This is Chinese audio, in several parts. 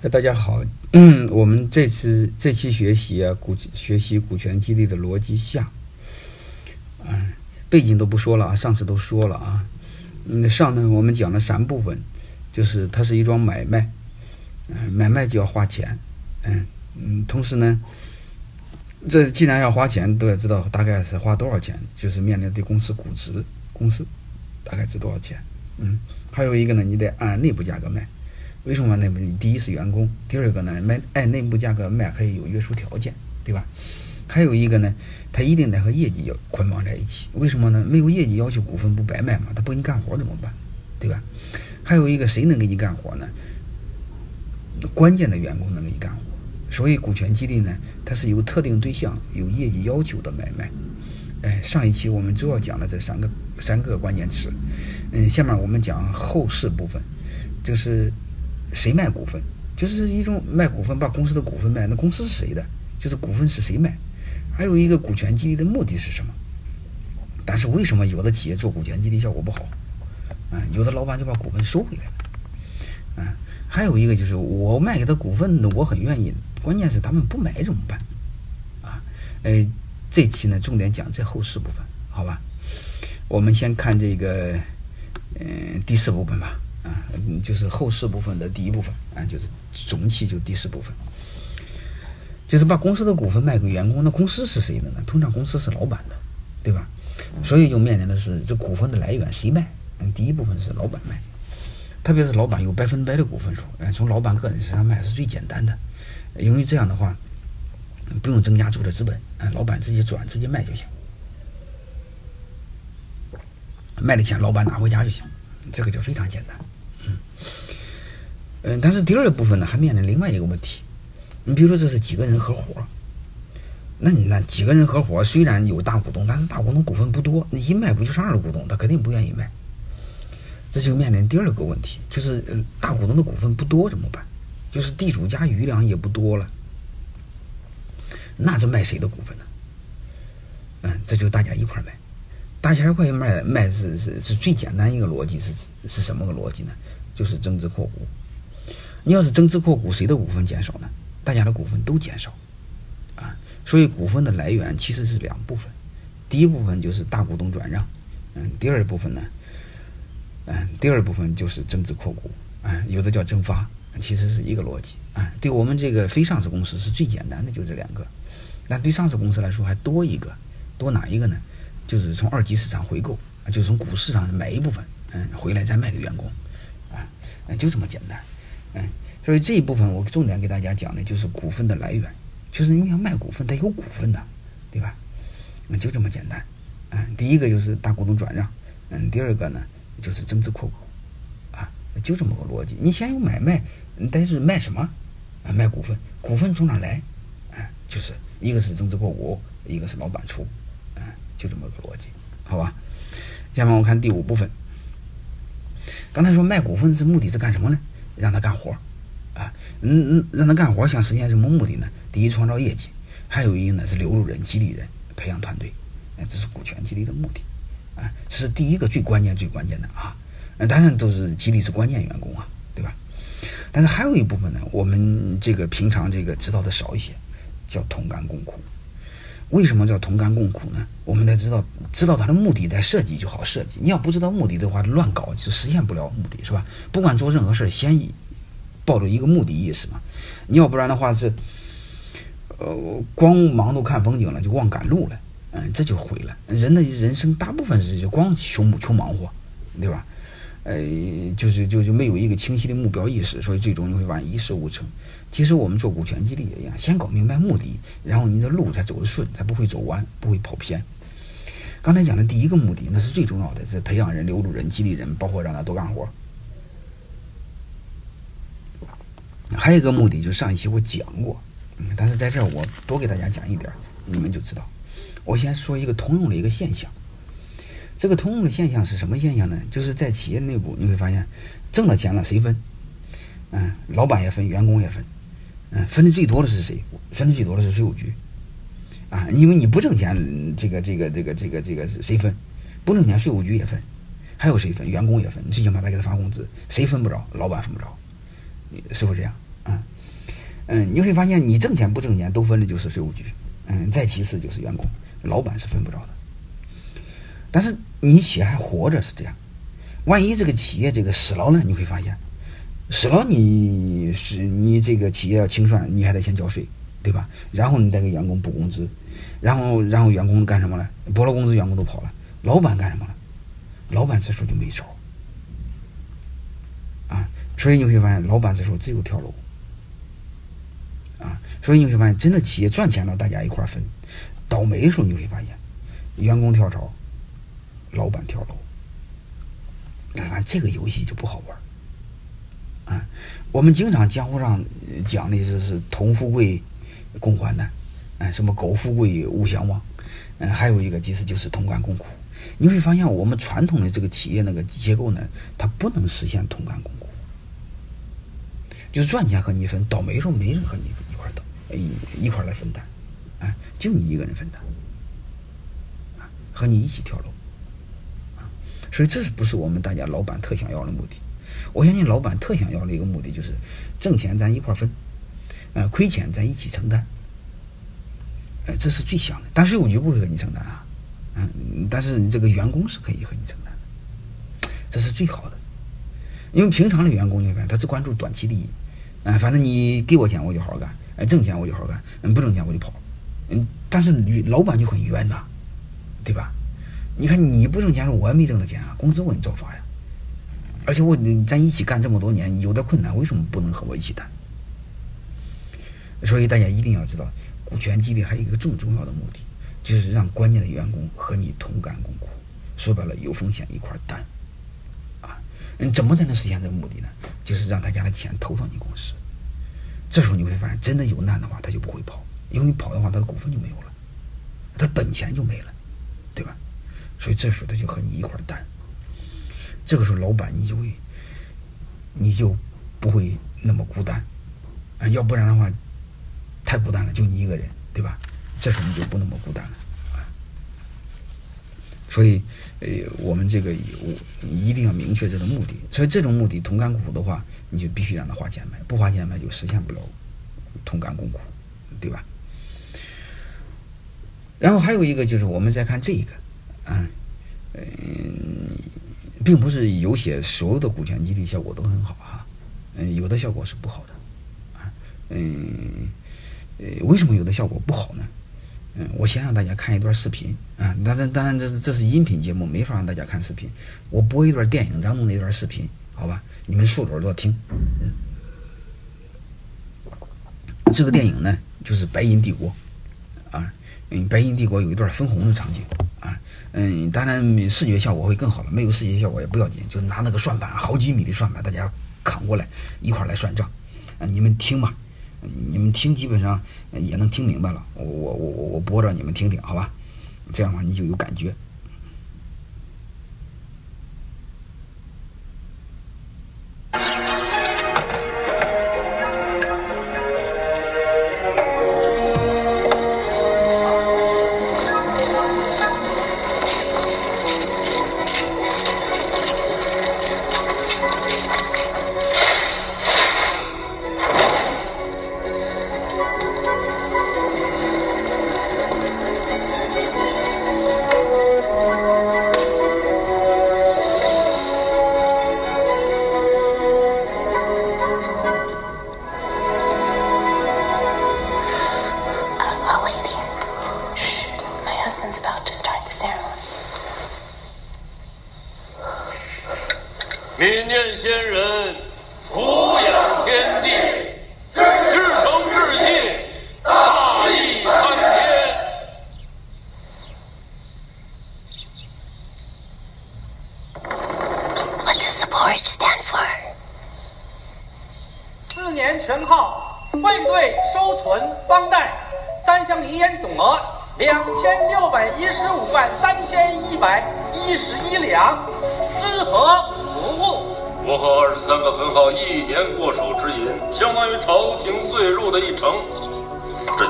哎，大家好，我们这次这期学习啊，股学习股权激励的逻辑下，嗯，背景都不说了啊，上次都说了啊，嗯，上呢我们讲了三部分，就是它是一桩买卖，嗯，买卖就要花钱，嗯嗯，同时呢，这既然要花钱，都要知道大概是花多少钱，就是面临对公司估值，公司大概值多少钱，嗯，还有一个呢，你得按内部价格卖。为什么内部？第一是员工，第二个呢，卖按内部价格卖可以有约束条件，对吧？还有一个呢，它一定得和业绩要捆绑在一起。为什么呢？没有业绩要求，股份不白卖吗？他不给你干活怎么办？对吧？还有一个，谁能给你干活呢？关键的员工能给你干活。所以股权激励呢，它是有特定对象、有业绩要求的买卖。哎，上一期我们主要讲了这三个三个关键词。嗯，下面我们讲后事部分，就是。谁卖股份，就是一种卖股份，把公司的股份卖。那公司是谁的？就是股份是谁卖？还有一个股权激励的目的是什么？但是为什么有的企业做股权激励效果不好？啊，有的老板就把股份收回来了。啊，还有一个就是我卖给他股份，我很愿意，关键是他们不买怎么办？啊，呃，这期呢重点讲这后四部分，好吧？我们先看这个，嗯，第四部分吧。嗯，就是后四部分的第一部分啊，就是总体就第四部分，就是把公司的股份卖给员工。那公司是谁的呢？通常公司是老板的，对吧？所以就面临的是这股份的来源谁卖？嗯，第一部分是老板卖，特别是老板有百分百的股份数，哎，从老板个人身上卖是最简单的，因为这样的话不用增加注册资本，哎，老板直接转直接卖就行，卖的钱老板拿回家就行，这个就非常简单。嗯，但是第二部分呢，还面临另外一个问题。你比如说，这是几个人合伙，那你那几个人合伙，虽然有大股东，但是大股东股份不多，你一卖不就是二股东？他肯定不愿意卖。这就面临第二个问题，就是大股东的股份不多怎么办？就是地主家余粮也不多了，那这卖谁的股份呢？嗯，这就大家一块卖，大家一块卖卖是是是最简单一个逻辑是是什么个逻辑呢？就是增资扩股。你要是增资扩股，谁的股份减少呢？大家的股份都减少，啊，所以股份的来源其实是两部分，第一部分就是大股东转让，嗯，第二部分呢，嗯，第二部分就是增资扩股，啊，有的叫增发，其实是一个逻辑，啊，对我们这个非上市公司是最简单的，就这两个，那对上市公司来说还多一个，多哪一个呢？就是从二级市场回购，就是从股市上买一部分，嗯，回来再卖给员工，啊，就这么简单。嗯，所以这一部分我重点给大家讲的就是股份的来源，就是你要卖股份得有股份的，对吧？那就这么简单。嗯，第一个就是大股东转让，嗯，第二个呢就是增资扩股，啊，就这么个逻辑。你先有买卖，但是卖什么？啊，卖股份。股份从哪来？啊，就是一个是增资扩股，一个是老板出，啊，就这么个逻辑，好吧？下面我看第五部分。刚才说卖股份是目的是干什么呢？让他干活啊，嗯嗯，让他干活想实现什么目的呢？第一，创造业绩；还有一个呢是留住人、激励人、培养团队。哎，这是股权激励的目的，啊，这是第一个最关键、最关键的啊。当然都是激励是关键员工啊，对吧？但是还有一部分呢，我们这个平常这个知道的少一些，叫同甘共苦。为什么叫同甘共苦呢？我们得知道，知道它的目的再设计就好设计。你要不知道目的的话，乱搞就实现不了目的，是吧？不管做任何事儿，先抱着一个目的意识嘛。你要不然的话是，呃，光忙着看风景了，就忘赶路了，嗯，这就毁了。人的人生大部分是就光求求忙活，对吧？呃，就是就就没有一个清晰的目标意识，所以最终你会发现一事无成。其实我们做股权激励也一样，先搞明白目的，然后你的路才走得顺，才不会走弯，不会跑偏。刚才讲的第一个目的，那是最重要的，是培养人、留住人、激励人，包括让他多干活。还有一个目的，就上一期我讲过，但是在这儿我多给大家讲一点，你们就知道。我先说一个通用的一个现象。这个通用的现象是什么现象呢？就是在企业内部，你会发现，挣了钱了谁分？嗯，老板也分，员工也分。嗯，分的最多的是谁？分的最多的是税务局。啊，因为你不挣钱，这个这个这个这个这个谁分？不挣钱，税务局也分。还有谁分？员工也分。最起码得给他发工资，谁分不着？老板分不着，是不是这样？嗯嗯，你会发现你挣钱不挣钱都分的就是税务局，嗯，再其次就是员工，老板是分不着的。但是你企业还活着是这样，万一这个企业这个死了呢？你会发现，死了你是你这个企业要清算，你还得先交税，对吧？然后你再给员工补工资，然后然后员工干什么呢？补了工资，员工都跑了，老板干什么了？老板这时候就没招啊！所以你会发现，老板这时候只有跳楼啊！所以你会发现，真的企业赚钱了，大家一块分；倒霉的时候，你会发现，员工跳槽。老板跳楼，你看这个游戏就不好玩啊！我们经常江湖上讲的就是“同富贵，共患难”，哎，什么“苟富贵，勿相忘”，嗯，还有一个其实就是“同甘共苦”。你会发现，我们传统的这个企业那个结构呢，它不能实现同甘共苦，就是赚钱和你分，倒霉时候没人和你一块倒，一一块来分担，哎，就你一个人分担，啊，和你一起跳楼。所以这是不是我们大家老板特想要的目的？我相信老板特想要的一个目的就是挣钱咱一块分，呃，亏钱咱一起承担，呃，这是最想的。但税务局不会和你承担啊，嗯，但是你这个员工是可以和你承担的，这是最好的。因为平常的员工你看他只关注短期利益，啊，反正你给我钱我就好好干，哎，挣钱我就好好干，不挣钱我就跑，嗯，但是老板就很冤呐，对吧？你看你不挣钱，我也没挣到钱啊，工资我给你照发呀。而且我咱一起干这么多年，有点困难，为什么不能和我一起担？所以大家一定要知道，股权激励还有一个重重要的目的，就是让关键的员工和你同甘共苦。说白了，有风险一块担，啊，你，怎么才能实现这个目的呢？就是让大家的钱投到你公司。这时候你会发现，真的有难的话，他就不会跑，因为你跑的话，他的股份就没有了，他本钱就没了，所以这时候他就和你一块儿担，这个时候老板你就会，你就不会那么孤单，啊，要不然的话太孤单了，就你一个人，对吧？这时候你就不那么孤单了，啊。所以，呃，我们这个我一定要明确这个目的。所以这种目的同甘共苦的话，你就必须让他花钱买，不花钱买就实现不了同甘共苦，对吧？然后还有一个就是我们再看这一个。啊，嗯，并不是有些所有的股权激励效果都很好哈，嗯，有的效果是不好的，嗯，呃，为什么有的效果不好呢？嗯，我先让大家看一段视频啊，当然，当然，这是这是音频节目，没法让大家看视频，我播一段电影当中的一段视频，好吧？你们竖着耳朵听。这个电影呢，就是《白银帝国》，啊，嗯，《白银帝国》有一段分红的场景。啊嗯，当然视觉效果会更好了。没有视觉效果也不要紧，就拿那个算盘，好几米的算盘，大家扛过来一块来算账。啊，你们听吧，你们听基本上也能听明白了。我我我我播着你们听听，好吧？这样的话你就有感觉。仙人。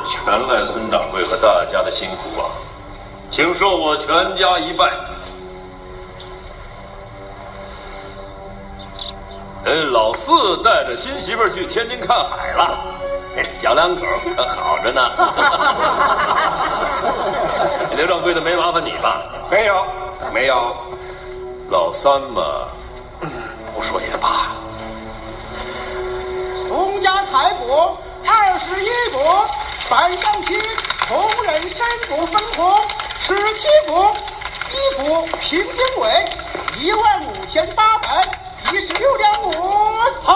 全赖孙掌柜和大家的辛苦啊！请受我全家一拜。哎老四带着新媳妇去天津看海了，小两口可好着呢。刘掌柜的没麻烦你吧？没有，没有。老三嘛，不说也罢。财帛二十一亩，本正期同人申府分红十七府，一府平均为一万五千八百一十六点五。好。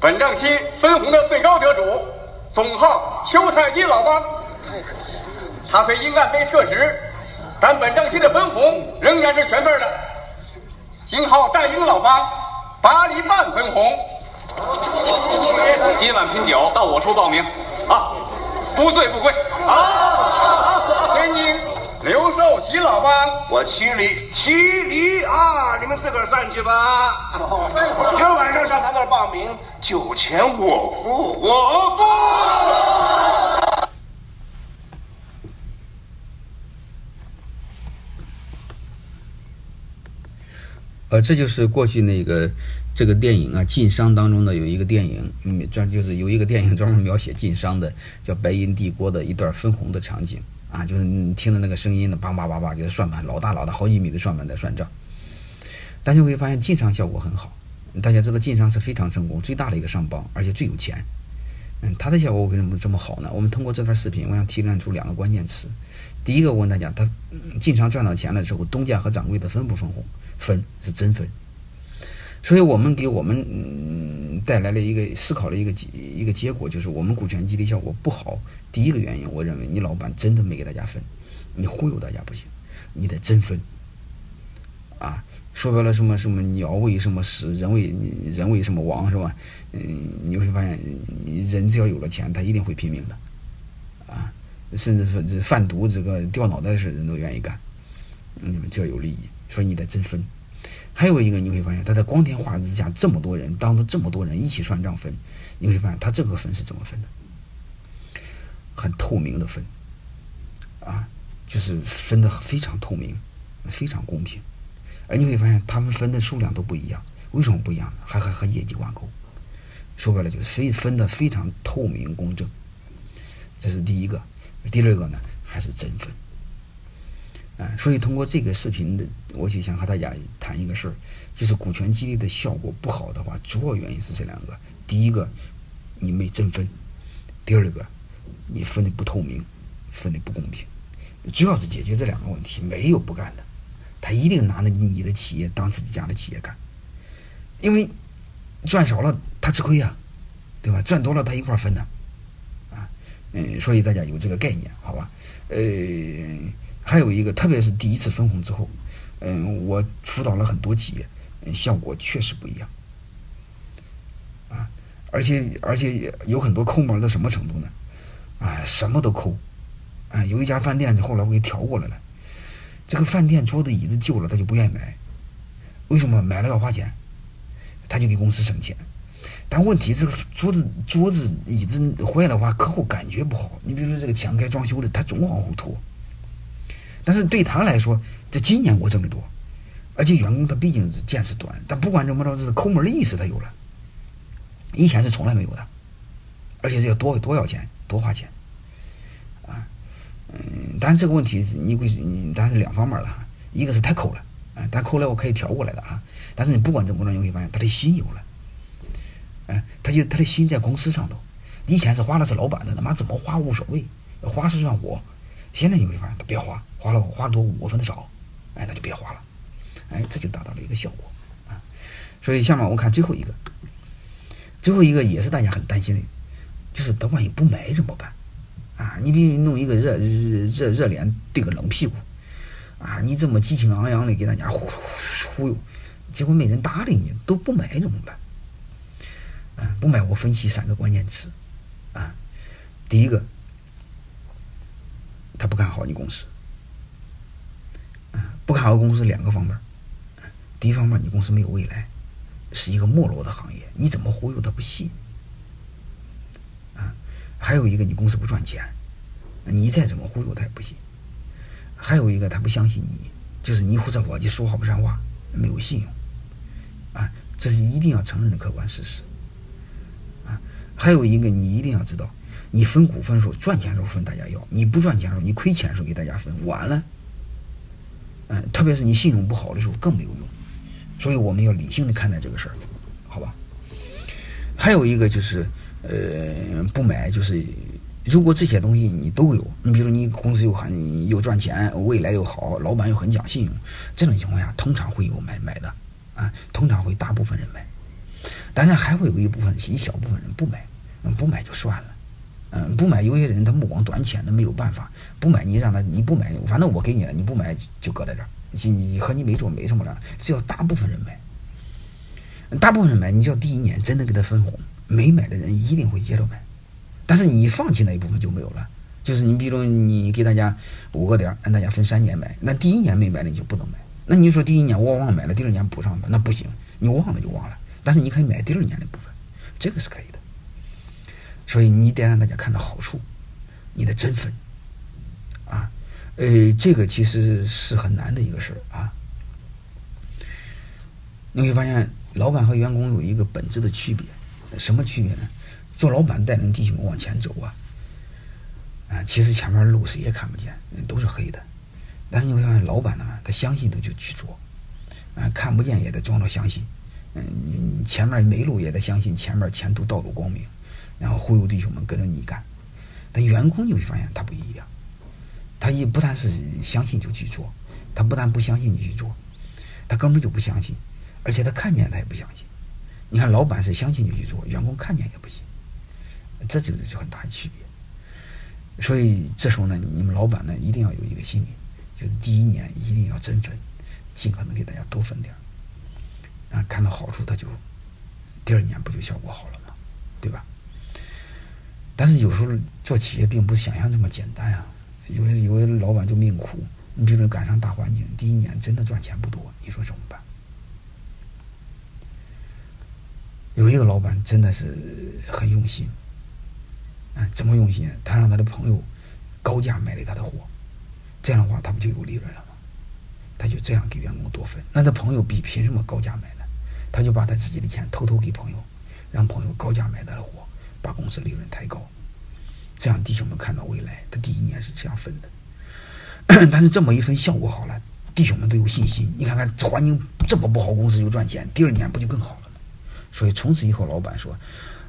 本正期分红的最高得主，总号邱太基老帮。他虽因案被撤职，但本账期的分红仍然是全份的。今后戴英老帮八厘半分红。今晚拼酒到我处报名，啊，不醉不归。好，天津刘寿喜老帮，我七厘，七厘啊！你们自个儿算去吧。今儿晚上上他那儿报名，酒钱我付，我付。呃，这就是过去那个这个电影啊，晋商当中的有一个电影，嗯，专就是有一个电影专门描写晋商的，叫《白银帝国》的一段分红的场景啊，就是你听的那个声音呢，叭叭叭叭，就是算盘老大老大好几米的算盘在算账。大家会发现晋商效果很好，大家知道晋商是非常成功、最大的一个商帮，而且最有钱。嗯，它的效果为什么这么好呢？我们通过这段视频，我想提炼出两个关键词。第一个，我问大家，他进场赚到钱了之后，东家和掌柜的分不分红？分是真分，所以我们给我们嗯带来了一个思考的一个结一个结果，就是我们股权激励效果不好。第一个原因，我认为你老板真的没给大家分，你忽悠大家不行，你得真分。啊，说白了什么什么鸟为什么死，人为人为什么亡是吧？嗯，你会发现，人只要有了钱，他一定会拼命的，啊，甚至说这贩毒这个掉脑袋的事，人都愿意干。你们只要有利益。所以你得真分，还有一个你会发现，他在光天化日之下，这么多人当着这么多人一起算账分，你会发现他这个分是怎么分的？很透明的分，啊，就是分的非常透明，非常公平，而你会发现他们分的数量都不一样，为什么不一样呢？还还和业绩挂钩，说白了就是非分的非常透明公正，这是第一个，第二个呢还是真分。啊，所以通过这个视频的，我就想和大家谈一个事儿，就是股权激励的效果不好的话，主要原因是这两个：第一个，你没真分；第二个，你分的不透明，分的不公平。主要是解决这两个问题，没有不干的。他一定拿着你的企业当自己家的企业干，因为赚少了他吃亏呀，对吧？赚多了他一块分呢，啊，嗯，所以大家有这个概念，好吧？呃。还有一个，特别是第一次分红之后，嗯，我辅导了很多企业，效果确实不一样，啊，而且而且有很多抠门到什么程度呢？啊，什么都抠，啊，有一家饭店后来我给调过来了，这个饭店桌子椅子旧了，他就不愿意买，为什么？买了要花钱，他就给公司省钱，但问题这个桌子桌子椅子坏的话，客户感觉不好。你比如说这个墙该装修的，他总往后拖。但是对他来说，这今年我挣得多，而且员工他毕竟是见识短，但不管怎么着，这是抠门的意识他有了，以前是从来没有的，而且这要多多要钱，多花钱，嗯，当然这个问题是你会，你当然是两方面了，一个是太抠了，啊，但抠了我可以调过来的啊，但是你不管怎么着，你会发现他的心有了，哎，他就他的心在公司上头，以前是花的是老板的，他妈怎么花无所谓，花是算我。现在你会发现，他别花，花了我花的多，我分的少，哎，那就别花了，哎，这就达到了一个效果啊。所以下面我看最后一个，最后一个也是大家很担心的，就是等万一不买怎么办？啊，你比如弄一个热热热脸对个冷屁股，啊，你这么激情昂扬的给大家忽忽悠，结果没人搭理你，都不买怎么办？啊，不买我分析三个关键词，啊，第一个。他不看好你公司，啊，不看好公司两个方面，第一方面你公司没有未来，是一个没落的行业，你怎么忽悠他不信？还有一个你公司不赚钱，你再怎么忽悠他也不行，还有一个他不相信你，就是你胡扯伙计说话不算话，没有信用，啊，这是一定要承认的客观事实。啊，还有一个你一定要知道，你分股份时候赚钱时候分大家要，你不赚钱时候你亏钱时候给大家分，晚了。嗯，特别是你信用不好的时候更没有用，所以我们要理性的看待这个事儿，好吧？还有一个就是，呃，不买就是，如果这些东西你都有，你比如你公司又很又赚钱，未来又好，老板又很讲信用，这种情况下通常会有买买的，啊，通常会大部分人买，当然还会有一部分一小部分人不买，嗯不买就算了。嗯，不买，有些人他目光短浅，那没有办法。不买，你让他你不买，反正我给你了，你不买就搁在这儿，你你和你没做没什么了。只要大部分人买，大部分人买，你只要第一年真的给他分红，没买的人一定会接着买。但是你放弃那一部分就没有了。就是你比如你给大家五个点，让大家分三年买，那第一年没买的你就不能买。那你说第一年我忘买了，第二年补上吧，那不行，你忘了就忘了。但是你可以买第二年的部分，这个是可以的。所以你得让大家看到好处，你的真分，啊，呃，这个其实是很难的一个事儿啊。你会发现，老板和员工有一个本质的区别，什么区别呢？做老板带领弟兄们往前走啊，啊，其实前面路谁也看不见，都是黑的。但是你会发现，老板呢，他相信他就去做，啊，看不见也得装作相信，嗯，你前面没路也得相信前面前途道路光明。然后忽悠弟兄们跟着你干，但员工你会发现他不一样，他也不但是相信就去做，他不但不相信你去做，他根本就不相信，而且他看见他也不相信。你看，老板是相信你去做，员工看见也不行，这就是很大的区别。所以这时候呢，你们老板呢一定要有一个心理，就是第一年一定要真分，尽可能给大家多分点儿，啊，看到好处他就第二年不就效果好了吗？对吧？但是有时候做企业并不是想象这么简单啊，有的有的老板就命苦，你比如赶上大环境，第一年真的赚钱不多，你说怎么办？有一个老板真的是很用心，啊，怎么用心？他让他的朋友高价买了他的货，这样的话他不就有利润了吗？他就这样给员工多分，那他朋友比凭什么高价买呢？他就把他自己的钱偷偷给朋友，让朋友高价买他的货。把公司利润抬高，这样弟兄们看到未来，他第一年是这样分的。但是这么一分效果好了，弟兄们都有信心。你看看环境这么不好，公司又赚钱，第二年不就更好了？所以从此以后，老板说：“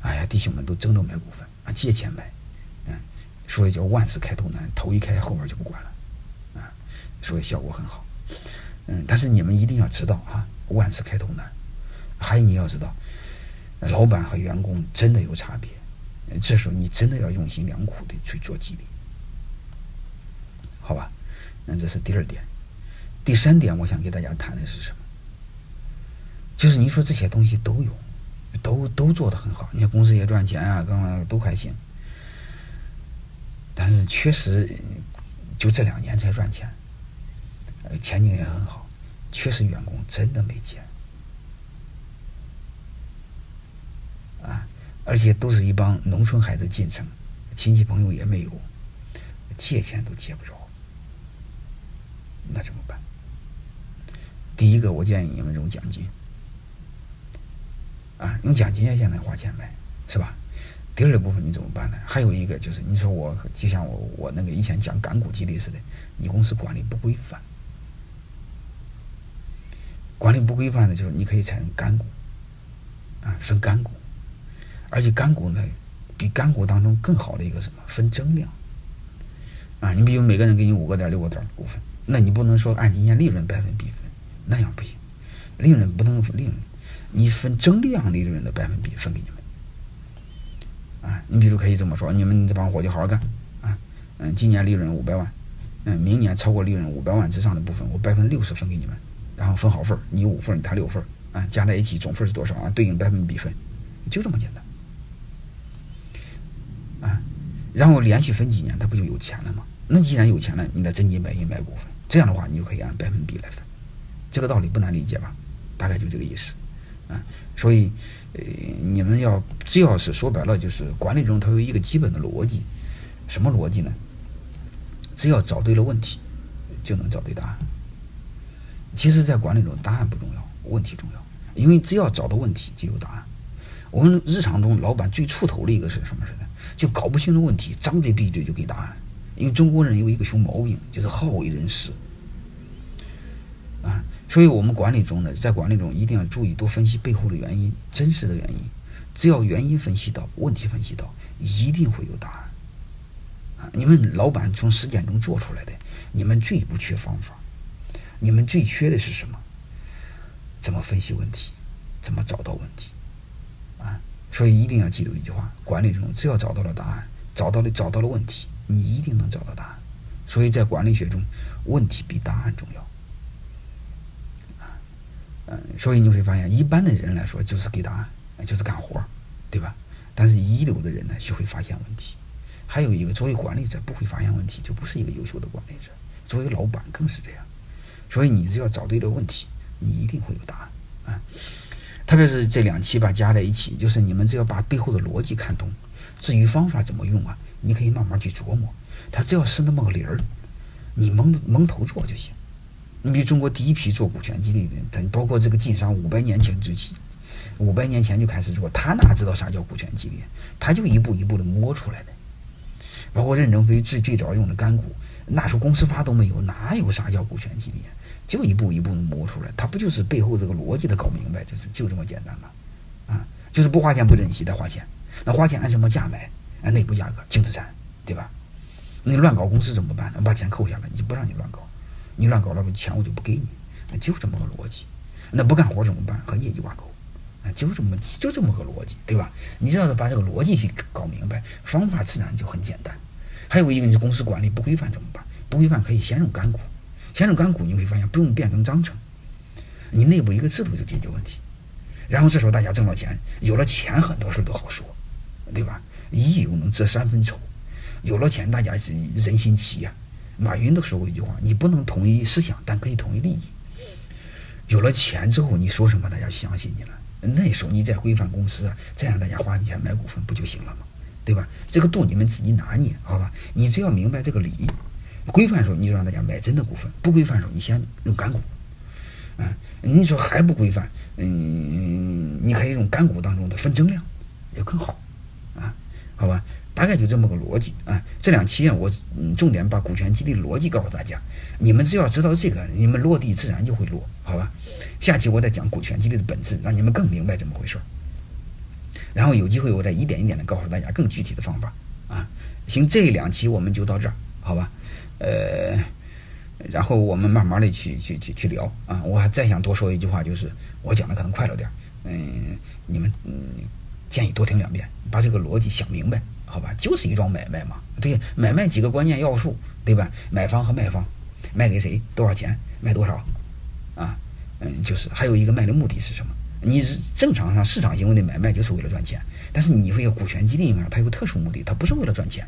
哎呀，弟兄们都争着买股份啊，借钱买，嗯，所以叫万事开头难，头一开后边就不管了，啊，所以效果很好。嗯，但是你们一定要知道啊，万事开头难，还有你要知道，老板和员工真的有差别。”这时候你真的要用心良苦的去做激励，好吧？那这是第二点。第三点，我想给大家谈的是什么？就是你说这些东西都有，都都做的很好，你看公司也赚钱啊，刚刚都还行。但是确实就这两年才赚钱，前景也很好，确实员工真的没钱啊。而且都是一帮农村孩子进城，亲戚朋友也没有，借钱都借不着，那怎么办？第一个，我建议你们用奖金，用奖金现在花钱买，是吧？第二部分你怎么办呢？还有一个就是，你说我就像我我那个以前讲干股激励似的，你公司管理不规范，管理不规范的就是你可以采用干股，啊，分干股。而且干股呢，比干股当中更好的一个什么分增量啊？你比如每个人给你五个点、六个点的股份，那你不能说按今年利润百分比分，那样不行。利润不能利润，你分增量利润的百分比分给你们啊。你比如可以这么说：你们这帮伙计好好干啊，嗯，今年利润五百万，嗯，明年超过利润五百万之上的部分，我百分之六十分给你们，然后分好份你五份他六份啊，加在一起总份是多少啊？对应百分比分，就这么简单。啊，然后连续分几年，他不就有钱了吗？那既然有钱了，你再真金白银买股份，这样的话，你就可以按百分比来分。这个道理不难理解吧？大概就这个意思。啊，所以，呃，你们要只要是说白了，就是管理中它有一个基本的逻辑，什么逻辑呢？只要找对了问题，就能找对答案。其实，在管理中，答案不重要，问题重要，因为只要找到问题，就有答案。我们日常中，老板最出头的一个是什么事呢？就搞不清楚问题，张嘴闭嘴就给答案。因为中国人有一个熊毛病，就是好为人师。所以我们管理中呢，在管理中一定要注意多分析背后的原因，真实的原因。只要原因分析到，问题分析到，一定会有答案。啊，你们老板从实践中做出来的，你们最不缺方法，你们最缺的是什么？怎么分析问题？怎么找到问题？啊，所以一定要记住一句话：管理中只要找到了答案，找到了找到了问题，你一定能找到答案。所以在管理学中，问题比答案重要。嗯，所以你会发现，一般的人来说就是给答案，就是干活，对吧？但是一流的人呢，学会发现问题。还有一个，作为管理者不会发现问题，就不是一个优秀的管理者。作为老板更是这样。所以你只要找对了问题，你一定会有答案啊。特别是这两期吧加在一起，就是你们只要把背后的逻辑看懂，至于方法怎么用啊，你可以慢慢去琢磨。它只要是那么个理儿，你蒙蒙头做就行。你比如中国第一批做股权激励的人，他包括这个晋商五百年前就起，五百年前就开始做，他哪知道啥叫股权激励？他就一步一步的摸出来的。包括任正非最最早用的干股，那时候公司法都没有，哪有啥叫股权激励？就一步一步的摸出来，他不就是背后这个逻辑的搞明白，就是就这么简单吗？啊，就是不花钱不珍惜，的花钱，那花钱按什么价买？按内部价格净资产，对吧？你乱搞公司怎么办？把钱扣下来，你不让你乱搞，你乱搞了钱我就不给你，就这么个逻辑。那不干活怎么办？和业绩挂钩，啊，就这么就这么个逻辑，对吧？你只要把这个逻辑去搞明白，方法自然就很简单。还有一个，你公司管理不规范怎么办？不规范可以先用干股。先用干股，你会发现不用变更章程，你内部一个制度就解决问题。然后这时候大家挣了钱，有了钱很多事都好说，对吧？一又能遮三分丑，有了钱大家是人心齐呀。马云都说过一句话：你不能统一思想，但可以统一利益。有了钱之后，你说什么大家相信你了。那时候你再规范公司啊，再让大家花钱买股份不就行了吗？对吧？这个度你们自己拿捏，好吧？你只要明白这个理。规范的时候你就让大家买真的股份，不规范的时候你先用干股，啊，你说还不规范，嗯，你可以用干股当中的分增量，也更好，啊，好吧，大概就这么个逻辑啊。这两期啊，我嗯重点把股权激励逻辑告诉大家，你们只要知道这个，你们落地自然就会落，好吧？下期我再讲股权激励的本质，让你们更明白怎么回事儿。然后有机会我再一点一点的告诉大家更具体的方法啊。行，这两期我们就到这儿，好吧？呃，然后我们慢慢的去去去去聊啊！我还再想多说一句话，就是我讲的可能快了点嗯，你们嗯建议多听两遍，把这个逻辑想明白，好吧？就是一桩买卖嘛，对，买卖几个关键要素，对吧？买方和卖方，卖给谁，多少钱，卖多少，啊，嗯，就是还有一个卖的目的是什么？你是正常上市场行为的买卖就是为了赚钱，但是你会有股权激励嘛？它有特殊目的，它不是为了赚钱。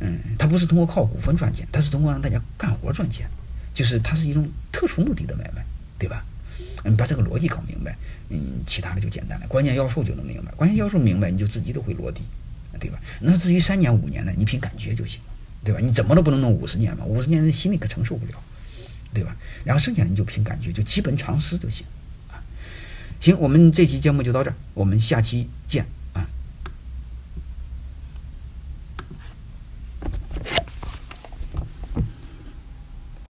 嗯，它不是通过靠股份赚钱，它是通过让大家干活赚钱，就是它是一种特殊目的的买卖，对吧？你把这个逻辑搞明白，嗯，其他的就简单了，关键要素就能明白，关键要素明白，你就自己都会落地，对吧？那至于三年五年的，你凭感觉就行，对吧？你怎么都不能弄五十年嘛，五十年人心里可承受不了，对吧？然后剩下你就凭感觉，就基本常识就行啊。行，我们这期节目就到这儿，我们下期见。